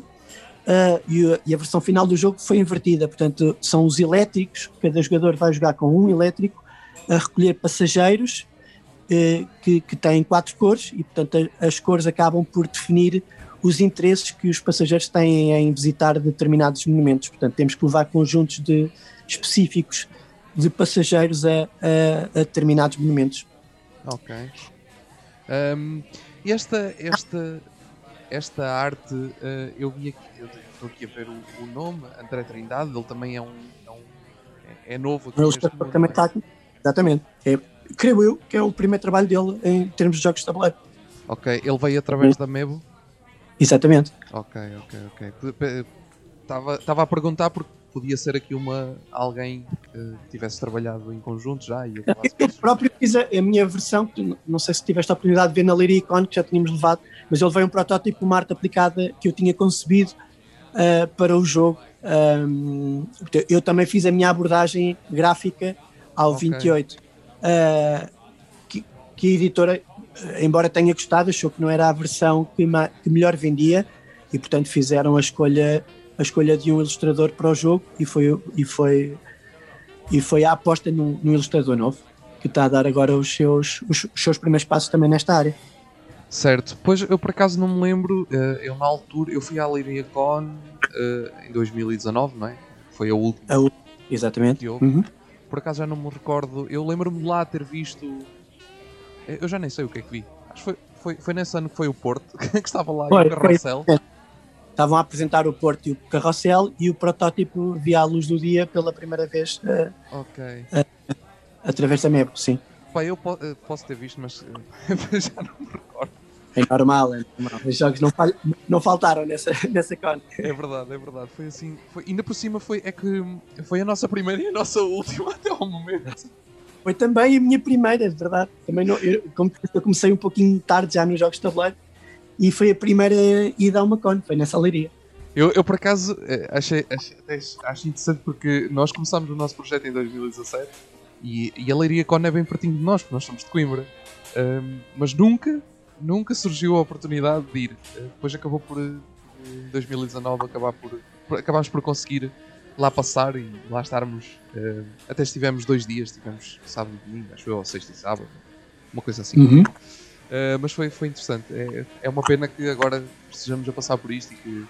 Speaker 2: Uh, e, a, e, a, versão final do jogo foi invertida, portanto, são os elétricos, cada jogador vai jogar com um elétrico a recolher passageiros uh, que, que, têm quatro cores e, portanto, a, as cores acabam por definir os interesses que os passageiros têm em visitar determinados monumentos. Portanto, temos que levar conjuntos de, específicos de passageiros a, a determinados monumentos.
Speaker 1: Ok. Um, esta, esta, esta arte, uh, eu vi aqui, eu estou aqui a ver o, o, nome, André Trindade, ele também é um. É, um, é, é novo aqui.
Speaker 2: Ele também está aqui. Exatamente. É, creio eu que é o primeiro trabalho dele em termos de jogos de tabuleiro.
Speaker 1: Ok, ele veio através Sim. da Mebo?
Speaker 2: Exatamente.
Speaker 1: Ok, ok, ok. Estava a perguntar porque podia ser aqui uma alguém que tivesse trabalhado em conjunto já e
Speaker 2: eu, próprio fiz a, minha versão, que não sei se tiveste a oportunidade de ver na Lyricon, que já tínhamos levado, mas ele veio um protótipo, uma arte aplicada que eu tinha concebido uh, para o jogo. Um, eu também fiz a minha abordagem gráfica ao okay. 28. Uh, que, que, a editora, embora tenha gostado, achou que não era a versão que, que melhor vendia e, portanto, fizeram a escolha a escolha de um ilustrador para o jogo e foi, e foi, e foi a aposta num, num ilustrador novo que está a dar agora os seus, os, os, seus primeiros passos também nesta área.
Speaker 1: Certo, pois eu por acaso não me lembro, eh, eu na altura, eu fui à Liria Con uh, em 2019, não é? Foi a última. A
Speaker 2: exatamente.
Speaker 1: Uhum. Por acaso já não me recordo, eu lembro-me de lá ter visto, eh, eu já nem sei o que é que vi, acho que foi, foi, foi nesse ano que foi o Porto, que estava lá foi, o carrossel. Foi,
Speaker 2: estavam a apresentar o Porto e o Carrossel e o protótipo via a luz do dia pela primeira vez uh,
Speaker 1: okay.
Speaker 2: uh, através da MEB, sim.
Speaker 1: Pá, eu po eh, posso ter visto, mas já não me recordo.
Speaker 2: É normal, é normal. Os jogos não, fal não faltaram nessa, nessa con.
Speaker 1: É verdade, é verdade. Foi assim. Foi, ainda por cima foi, é que foi a nossa primeira e a nossa última até ao momento.
Speaker 2: Foi também a minha primeira, é verdade. Também não, eu, eu comecei um pouquinho tarde já nos jogos de tabuleiro e foi a primeira ida a uma con, foi nessa leiria.
Speaker 1: Eu, eu por acaso eh, achei, achei, achei interessante porque nós começámos o nosso projeto em 2017 e, e a Leiria Con é bem pertinho de nós, porque nós somos de Coimbra. Um, mas nunca, nunca surgiu a oportunidade de ir. Uh, depois acabou por, em 2019, acabar por, por, acabámos por conseguir lá passar e lá estarmos. Uh, até estivemos dois dias, tivemos sábado e domingo, acho eu, ou sexta e sábado, uma coisa assim.
Speaker 2: Uhum.
Speaker 1: Uh, mas foi, foi interessante. É, é uma pena que agora estejamos a passar por isto e que,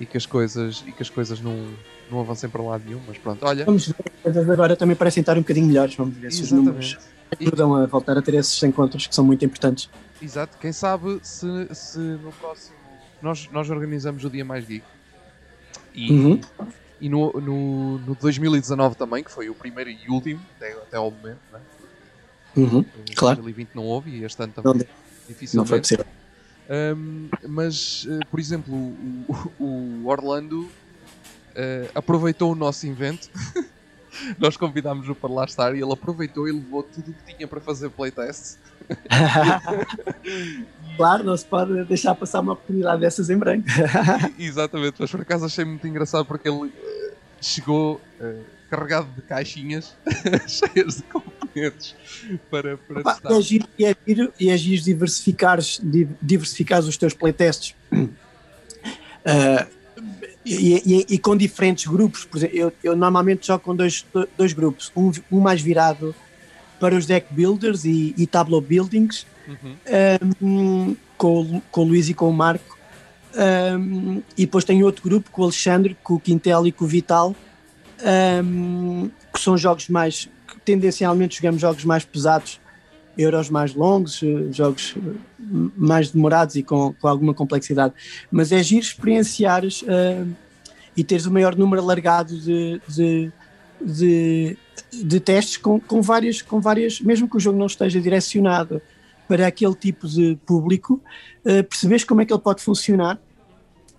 Speaker 1: e que as coisas, e que as coisas não, não avancem para lado nenhum. Mas pronto, olha.
Speaker 2: Vamos ver, as coisas agora também parecem estar um bocadinho melhores. Vamos ver se os números ajudam a voltar a ter esses encontros que são muito importantes.
Speaker 1: Exato, quem sabe se, se no próximo. Nós, nós organizamos o Dia Mais Geek e,
Speaker 2: uhum.
Speaker 1: e no, no, no 2019 também, que foi o primeiro e último até, até ao momento, né?
Speaker 2: Uhum,
Speaker 1: em
Speaker 2: claro.
Speaker 1: 2020 não houve e este ano também não, dificilmente.
Speaker 2: Não foi possível.
Speaker 1: Um, mas, uh, por exemplo, o, o Orlando uh, aproveitou o nosso invento. Nós convidámos-o para lá estar e ele aproveitou e levou tudo o que tinha para fazer playtest.
Speaker 2: claro, não se pode deixar passar uma oportunidade dessas em branco.
Speaker 1: Exatamente, mas por acaso achei muito engraçado porque ele uh, chegou carregado de caixinhas cheias de componentes para, para Opa, testar.
Speaker 2: É giro, é giro, é giro diversificares, diversificares os teus playtests. Uh, e, e, e, com diferentes grupos, por exemplo, eu, eu normalmente jogo com dois, dois grupos, um, um mais virado para os deck builders e, e tableau buildings, uhum. um, com, com o Luís e com o Marco, um, e depois tem outro grupo com o Alexandre, com o Quintel e com o Vital, um, que são jogos mais que tendencialmente jogamos jogos mais pesados, euros mais longos, eh, jogos eh, mais demorados e com, com alguma complexidade. Mas é giro experienciares uh, e teres o maior número alargado de, de, de, de testes com, com, várias, com várias, mesmo que o jogo não esteja direcionado para aquele tipo de público, uh, percebes como é que ele pode funcionar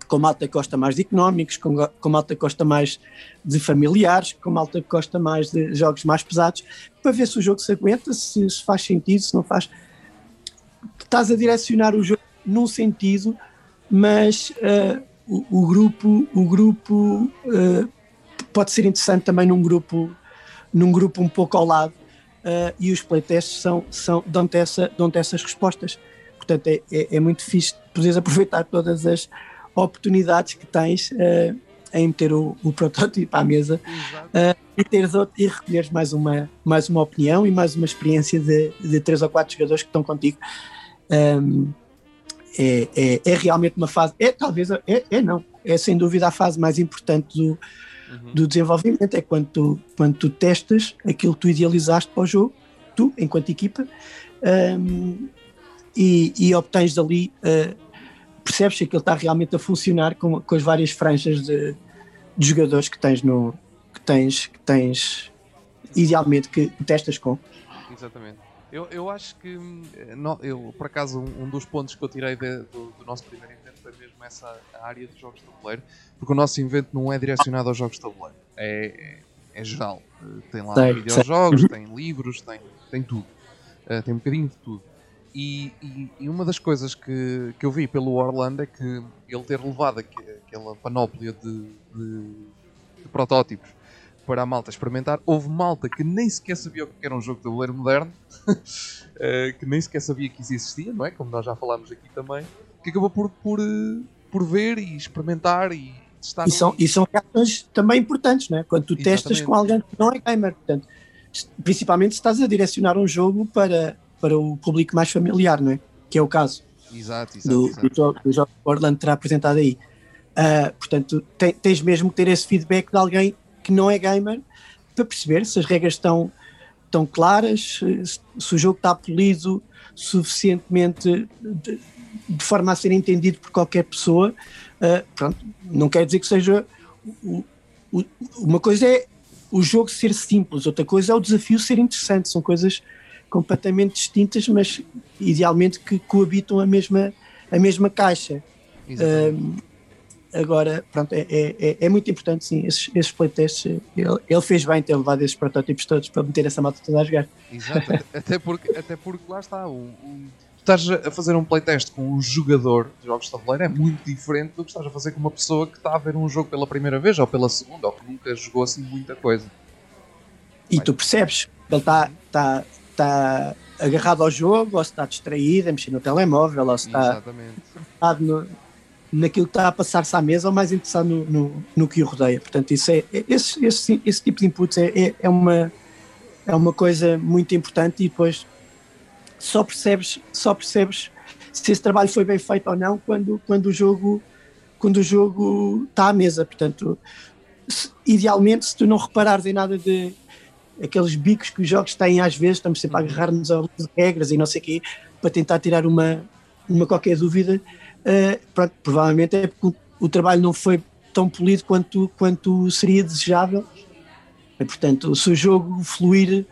Speaker 2: com malta que gosta mais de económicos, com, com malta que gosta mais de familiares, com malta que gosta mais de jogos mais pesados, para ver se o jogo se aguenta, se, se faz sentido, se não faz. Estás a direcionar o jogo num sentido, mas uh, o, o, grupo, o grupo uh, pode ser interessante também num grupo, num grupo um pouco ao lado. Uh, e os playtests são, são, dão-te essa, dão essas respostas. Portanto, é, é, é muito fixe poderes aproveitar todas as, oportunidades que tens uh, em meter o, o, protótipo à mesa uh, e, teres outro, e recolheres mais uma, mais uma opinião e mais uma experiência de, de três ou quatro jogadores que estão contigo. Um, é, é, é, realmente uma fase, é talvez, é, é não, é sem dúvida a fase mais importante do, uhum. do desenvolvimento, é quando tu, quando tu testas aquilo que tu idealizaste para o jogo, tu, enquanto equipa, um, e, e, obtens dali, uh, percebes que aquilo está realmente a funcionar com, com as várias franjas de, de jogadores que tens no que tens, que tens idealmente que testas com.
Speaker 1: Exatamente. Eu, eu acho que, eh, não, eu, por acaso, um, um, dos pontos que eu tirei de, do, do, nosso primeiro evento foi mesmo essa área dos jogos de tabuleiro, porque o nosso evento não é direcionado aos jogos de tabuleiro, é, é, é geral. Eh, tem lá sei, videojogos, sei. tem livros, tem, tem tudo. Uh, tem um bocadinho de tudo. E, e, e, uma das coisas que, que eu vi pelo Orlando é que ele ter levado aquela panóplia de, de, de protótipos para a malta experimentar. Houve malta que nem sequer sabia o que era um jogo de tabuleiro moderno, eh, que nem sequer sabia que isso existia, não é? Como nós já falámos aqui também, que acabou por, por, eh, por ver e experimentar e testar.
Speaker 2: E são, e são reações também importantes, não é? Quando tu Exatamente. testas com alguém que não é gamer, portanto, principalmente se estás a direcionar um jogo para, para o público mais familiar, não é? Que é o caso.
Speaker 1: Exato, exato, do, exato.
Speaker 2: do, jogo, do jogo que o Orlando terá apresentado aí. Uh, portanto, te, tens mesmo que ter esse feedback de alguém que não é gamer para perceber se as regras estão, estão claras, se, se o jogo está polido suficientemente de, de, forma a ser entendido por qualquer pessoa. Uh, pronto, não quer dizer que seja. O, o, uma coisa é o jogo ser simples, outra coisa é o desafio ser interessante. São coisas completamente distintas, mas idealmente que coabitam a mesma, a mesma caixa. Agora, pronto, é, é, é, é muito importante, sim, esses, esses playtests. Ele, ele fez bem ter levado esses protótipos todos para meter essa moto toda a jogar.
Speaker 1: Exato, até, porque, até porque lá está. O, o, tu estás a fazer um playtest com um jogador de jogos de tabuleiro é muito diferente do que estás a fazer com uma pessoa que está a ver um jogo pela primeira vez ou pela segunda ou que nunca jogou assim muita coisa.
Speaker 2: E tu percebes ele está tá, tá agarrado ao jogo, ou se está distraído, a mexer no telemóvel, ou se está no, naquilo que está a passar-se à mesa ou mais interessado no, no, no, que o rodeia. Portanto, isso é, é esse, esse, esse tipo de inputs é, é, é, uma, é uma coisa muito importante e depois só percebes, só percebes se esse trabalho foi bem feito ou não quando, quando o jogo quando o jogo está à mesa. Portanto, se, idealmente, se tu não reparares em nada de aqueles bicos que os jogos têm às vezes, estamos sempre a agarrar-nos a regras e não sei o quê, para tentar tirar uma, uma qualquer dúvida, uh, pronto, provavelmente é porque o, o, trabalho não foi tão polido quanto, quanto seria desejável. E, portanto, se o jogo fluir,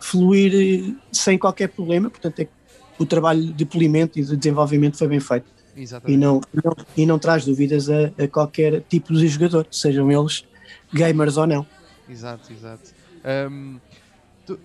Speaker 2: fluir sem qualquer problema, portanto, é o trabalho de polimento e de desenvolvimento foi bem feito.
Speaker 1: Exatamente.
Speaker 2: E não, não, e não traz dúvidas a, a, qualquer tipo de jogador, sejam eles gamers ou não.
Speaker 1: Exato, exato. Um,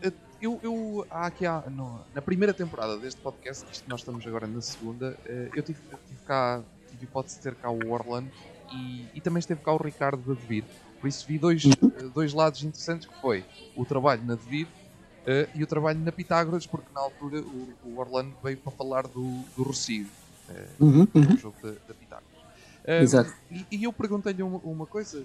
Speaker 1: eh, eu, eu há aqui há, no, na primeira temporada deste podcast, que nós estamos agora na segunda, uh, eu tive, tive cá, tive hipótese de ter cá o Orlando e, e também esteve cá o Ricardo da Devir. Por isso vi dois, uh, dois lados interessantes que foi o trabalho na Devir uh, e o trabalho na Pitágoras, porque na altura o, o Orlando veio para falar do, do Rocio,
Speaker 2: uhum,
Speaker 1: uhum. jogo da, da Pitágoras.
Speaker 2: Exato.
Speaker 1: E, e eu perguntei-lhe uma, uma coisa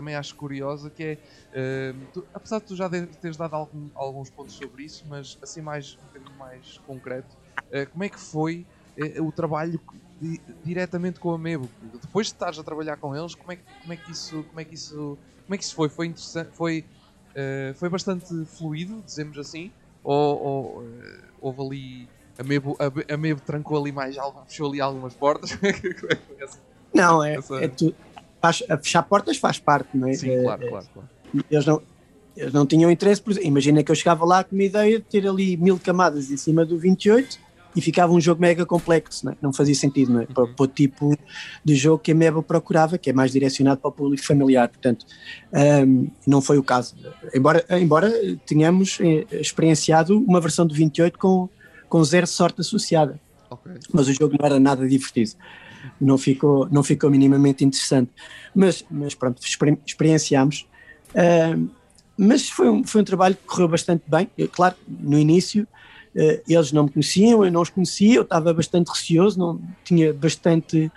Speaker 1: também acho curiosa, que é, uh, tu, apesar de tu já teres dado algum, alguns pontos sobre isso, mas assim mais, um bocadinho mais concreto, uh, como é que foi uh, o trabalho di diretamente com a Mebo? Depois de estares a trabalhar com eles, como é, que, como é que isso, como é que isso, como é que isso foi? Foi interessante, foi, foi bastante fluido, dizemos assim, ou, ou houve ali a Mebo, a, a Mebo trancou ali mais fechou ali algumas portas?
Speaker 2: Não, é, é, tu, faz, a fechar portas faz parte, não é?
Speaker 1: Sim, claro, claro, claro.
Speaker 2: Eles não, eles não tinham interesse, por imagina que eu chegava lá com uma ideia de ter ali mil camadas em cima do 28 e ficava um jogo mega complexo, não, é? não fazia sentido, não é? Para, para, o tipo de jogo que a Meba procurava, que é mais direcionado para o público familiar, portanto, um, não foi o caso. Embora, embora tenhamos eh, experienciado uma versão do 28 com, com zero sorte associada,
Speaker 1: okay.
Speaker 2: mas o jogo não era nada divertido não ficou, não ficou minimamente interessante. Mas, mas pronto, experienciámos. Uh, mas foi um, foi um trabalho que correu bastante bem. Eu, claro, no início uh, eles não me conheciam, eu não os conhecia, eu estava bastante receoso, não tinha bastante.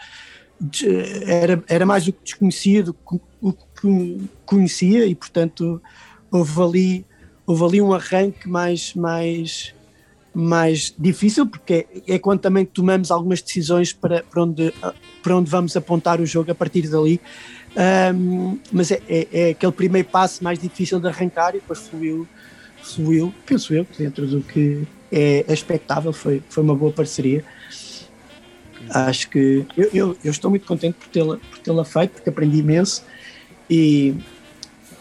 Speaker 2: Era, era mais o que desconhecia do que o que conhecia e, portanto, houve ali, houve ali um arranque mais, mais, mais difícil, porque é, é, quando também tomamos algumas decisões para, para, onde, para onde vamos apontar o jogo a partir dali. Um, mas é, é, é, aquele primeiro passo mais difícil de arrancar e depois fluiu, fluiu, penso eu, dentro do que é expectável, foi, foi uma boa parceria. Acho que eu, eu, eu estou muito contente por tê-la por tê feito, porque aprendi imenso e,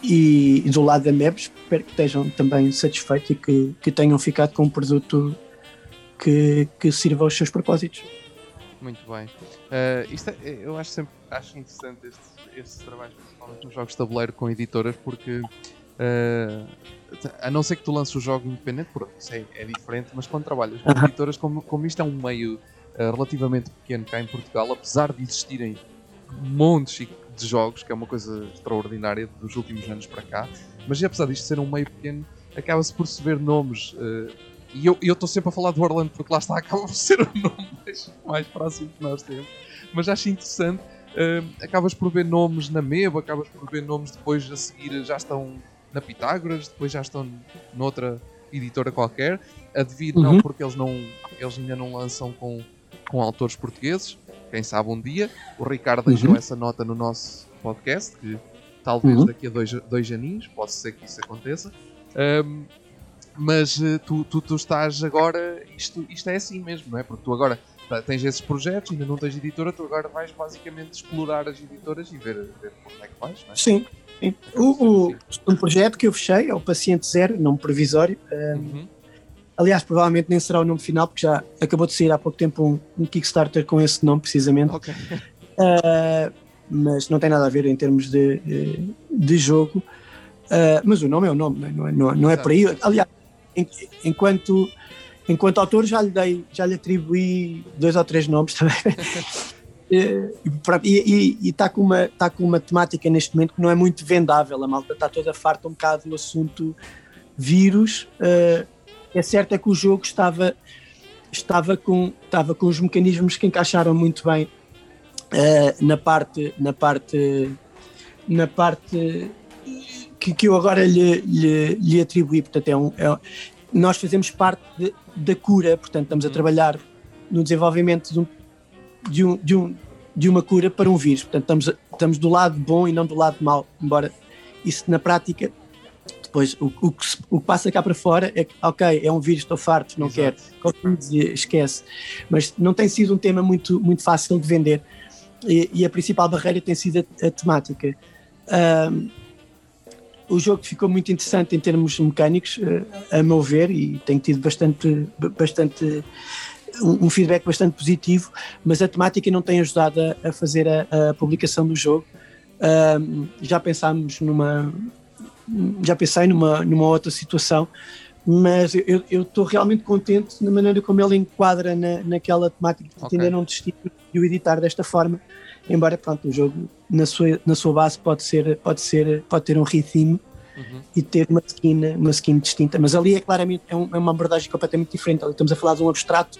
Speaker 2: e, e, do lado da MEB espero que estejam também satisfeitos e que, que tenham ficado com um produto que, que sirva aos seus propósitos.
Speaker 1: Muito bem. Uh, isto é, eu acho sempre acho interessante estes, estes trabalhos, principalmente nos jogos de tabuleiro com editoras, porque uh, a não ser que tu lances o jogo independente, porque isso é, é diferente, mas quando trabalhas com editoras, como, como isto é um meio uh, relativamente pequeno cá em Portugal, apesar de existirem montes de jogos, que é uma coisa extraordinária dos últimos anos para cá, mas apesar disto ser um meio pequeno, acaba-se por se ver nomes. Uh, e eu estou sempre a falar do Orlando porque lá está, acaba por ser o nome mais, mais próximo que nós temos. Mas acho interessante, uh, acabas por ver nomes na MEB, acabas por ver nomes depois a seguir já estão na Pitágoras, depois já estão noutra editora qualquer. A Devir uhum. não, porque eles, não, eles ainda não lançam com, com autores portugueses. Quem sabe um dia. O Ricardo deixou uhum. essa nota no nosso podcast, que talvez uhum. daqui a dois, dois aninhos, pode ser que isso aconteça. Um, mas uh, tu, tu, tu, estás agora, isto, isto é assim mesmo, não é? Porque tu agora tens esses projetos, ainda não tens editora, tu agora vais basicamente explorar as editoras e ver, ver como é que vais, não é?
Speaker 2: Sim, o, o, um projeto que eu fechei é o Paciente Zero, nome provisório. Um, uhum. Aliás, provavelmente nem será o nome final, porque já acabou de sair há pouco tempo um, um Kickstarter com esse nome, precisamente. Okay. Uh, mas não tem nada a ver em termos de, de, de jogo. Uh, mas o nome é o nome, não é, não é, não é por aí. Aliás, enquanto, enquanto autor já lhe dei, já lhe atribuí dois ou três nomes também. E está com, uma, tá com uma temática neste momento que não é muito vendável. A malta está toda farta um bocado do assunto vírus. Uh, é certo é que o jogo estava, estava, com, estava com os mecanismos que encaixaram muito bem uh, na parte. Na parte, na parte que, que eu agora lhe, lhe, lhe atribuí. Portanto, é um, é, nós fazemos parte de, da cura, portanto, estamos a uhum. trabalhar no desenvolvimento de um, de, um, de, um, de uma cura para um vírus. Portanto, estamos, estamos do lado bom e não do lado mau, embora isso na prática, depois o, o, que, o que passa cá para fora é que, ok, é um vírus, estou farto, não Exato. quero, esquece. Mas não tem sido um tema muito, muito fácil de vender e, e a principal barreira tem sido a, a temática. Um, o jogo ficou muito interessante em termos mecânicos, a meu ver, e tenho tido bastante, bastante um, feedback bastante positivo, mas a temática não tem ajudado a, a fazer a, a, publicação do jogo. Um, já pensámos numa. Já pensei numa, numa outra situação, mas eu estou realmente contente na maneira como ele enquadra na, naquela temática de okay. não desistir de o editar desta forma, embora pronto, o jogo na sua, na sua base pode ser, pode ser, pode ter um retheme uhum. e ter uma skin, uma skin distinta, mas ali é claramente é, um, é uma abordagem completamente diferente, ali estamos a falar de um abstrato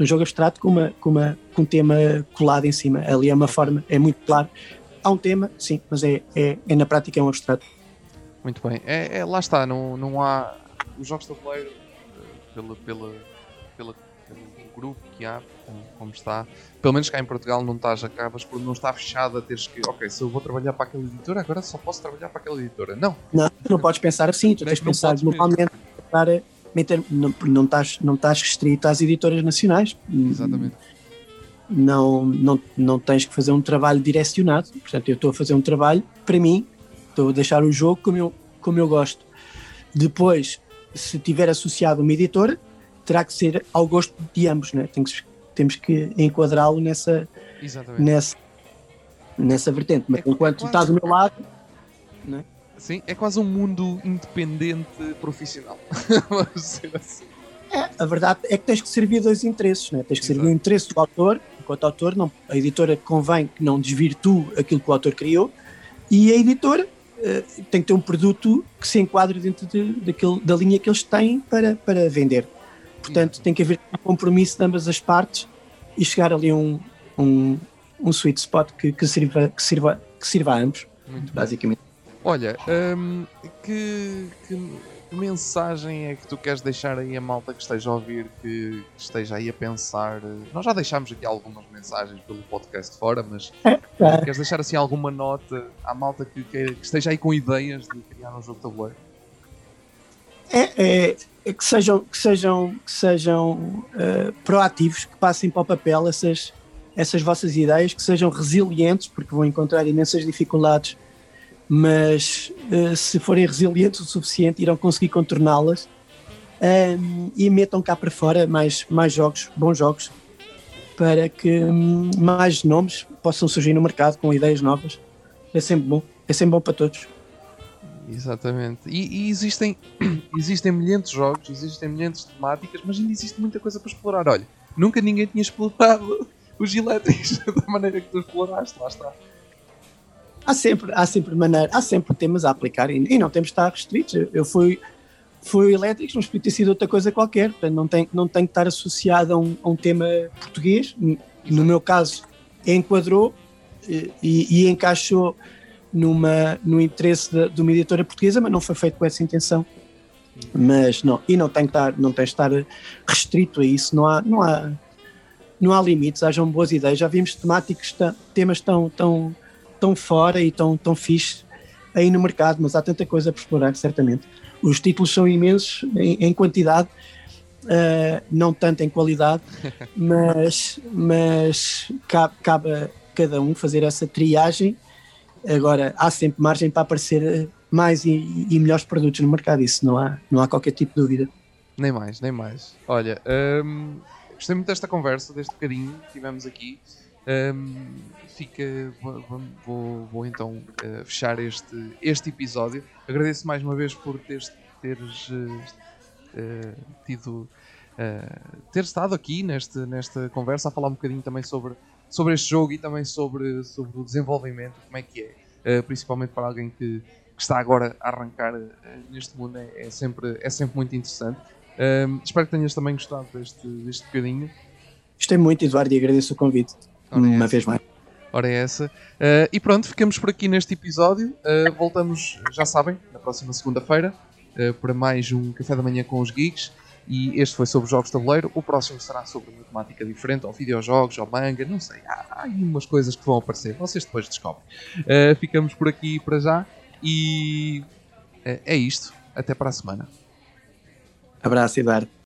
Speaker 2: um jogo abstrato com, uma, com, uma, com um tema colado em cima. Ali é uma forma, é muito claro. Há um tema, sim, mas é, é, é na prática é um abstrato.
Speaker 1: Muito bem. É, é, lá está, não, não há. Os jogos de tabuleiro, eh, pela, pela, pela, pelo grupo que há, como, como, está, pelo menos cá em Portugal, não estás, acabas por não estar fechado a teres que, ok, se eu vou trabalhar para aquela editora, agora só posso trabalhar para aquela editora. Não.
Speaker 2: Não, tu não podes pensar assim, tu tens de pensar normalmente não, não, estás, não estás restrito às editoras nacionais.
Speaker 1: Exatamente.
Speaker 2: Não, não, não tens que fazer um trabalho direcionado. Portanto, eu estou a fazer um trabalho para mim, estou a deixar o jogo como eu, como eu gosto. Depois, se tiver associado uma editora, terá que ser ao gosto de ambos, né? Tem que, temos que enquadrá-lo nessa, nessa, nessa vertente. Mas é, enquanto é estás do meu lado, né?
Speaker 1: Sim, é quase um mundo independente profissional. Vamos dizer assim.
Speaker 2: É, a verdade é que tens que servir dois interesses, né? tens que servir o interesse do autor, enquanto autor, não, a editora convém que não desvirtue aquilo que o autor criou, e a editora uh, tem que ter um produto que se enquadre dentro de, daquele, da linha que eles têm para, para vender. Portanto, tem que haver um compromisso de ambas as partes e chegar ali a um, um, um sweet spot que, que, sirva, que, sirva, que sirva a ambos, Muito basicamente. Bem.
Speaker 1: Olha, hum, que, que, mensagem é que tu queres deixar aí a malta que esteja a ouvir, que, que esteja aí a pensar? Nós já deixámos aqui algumas mensagens pelo podcast fora, mas é, é. queres deixar assim alguma nota à malta que, que, esteja aí com ideias de criar um jogo de tabuleiro?
Speaker 2: é, é, é que sejam, que sejam, que sejam uh, proativos, que passem para o papel essas, essas vossas ideias, que sejam resilientes, porque vão encontrar imensas dificuldades, mas uh, se forem resilientes o suficiente, irão conseguir contorná-las um, e metam cá para fora mais, mais jogos, bons jogos, para que um, mais nomes possam surgir no mercado com ideias novas. É sempre bom, é sempre bom para todos.
Speaker 1: Exatamente. E, e, existem, existem milhentos jogos, existem milhentos temáticas, mas ainda existe muita coisa para explorar. Olha, nunca ninguém tinha explorado os elétricos da maneira que tu exploraste, lá está.
Speaker 2: Há sempre, há sempre maneira, há sempre temas a aplicar e, e não temos de estar restritos. Eu fui, fui elétricos, mas podia ter sido outra coisa qualquer, portanto não tem, não tem que estar associado a um, a um tema português. No meu caso, enquadrou e, e encaixou numa, no interesse de, de uma editora portuguesa, mas não foi feito com essa intenção. Mas não, e não tem que estar, não tem que estar restrito a isso, não há, não há, não há limites, hajam boas ideias. Já vimos temáticos, temas tão, tão, tão fora e tão, tão fixe aí no mercado, mas há tanta coisa por explorar, certamente. Os títulos são imensos em, em quantidade, uh, não tanto em qualidade, mas, mas cabe, cabe a cada um fazer essa triagem Agora, há sempre margem para aparecer mais e, e, melhores produtos no mercado, isso não há, não há qualquer tipo de dúvida.
Speaker 1: Nem mais, nem mais. Olha, hum, gostei muito desta conversa, deste bocadinho que tivemos aqui. Hum, fica, vou, vou, vou então uh, fechar este, este episódio. Agradeço mais uma vez por teres, teres uh, uh, tido. ter estado aqui neste, nesta conversa a falar um bocadinho também sobre sobre este jogo e também sobre, sobre o desenvolvimento, como é que é, uh, principalmente para alguém que, que, está agora a arrancar uh, neste mundo, é, é, sempre, é sempre muito interessante. Uh, espero que tenhas também gostado deste, deste bocadinho.
Speaker 2: Gostei muito, Eduardo, e agradeço o convite Ora uma é vez mais.
Speaker 1: Ora é essa. Uh, e pronto, ficamos por aqui neste episódio. voltamos, já sabem, na próxima segunda-feira para mais um Café da Manhã com os Geeks. E este foi sobre jogos de tabuleiro. O próximo será sobre uma temática diferente, ou videojogos, ou manga, não sei. Há, há umas coisas que vão aparecer. Vocês depois descobrem. Uh, ficamos por aqui para já. E uh, é isto. Até para a semana.
Speaker 2: Abraço, Eduardo.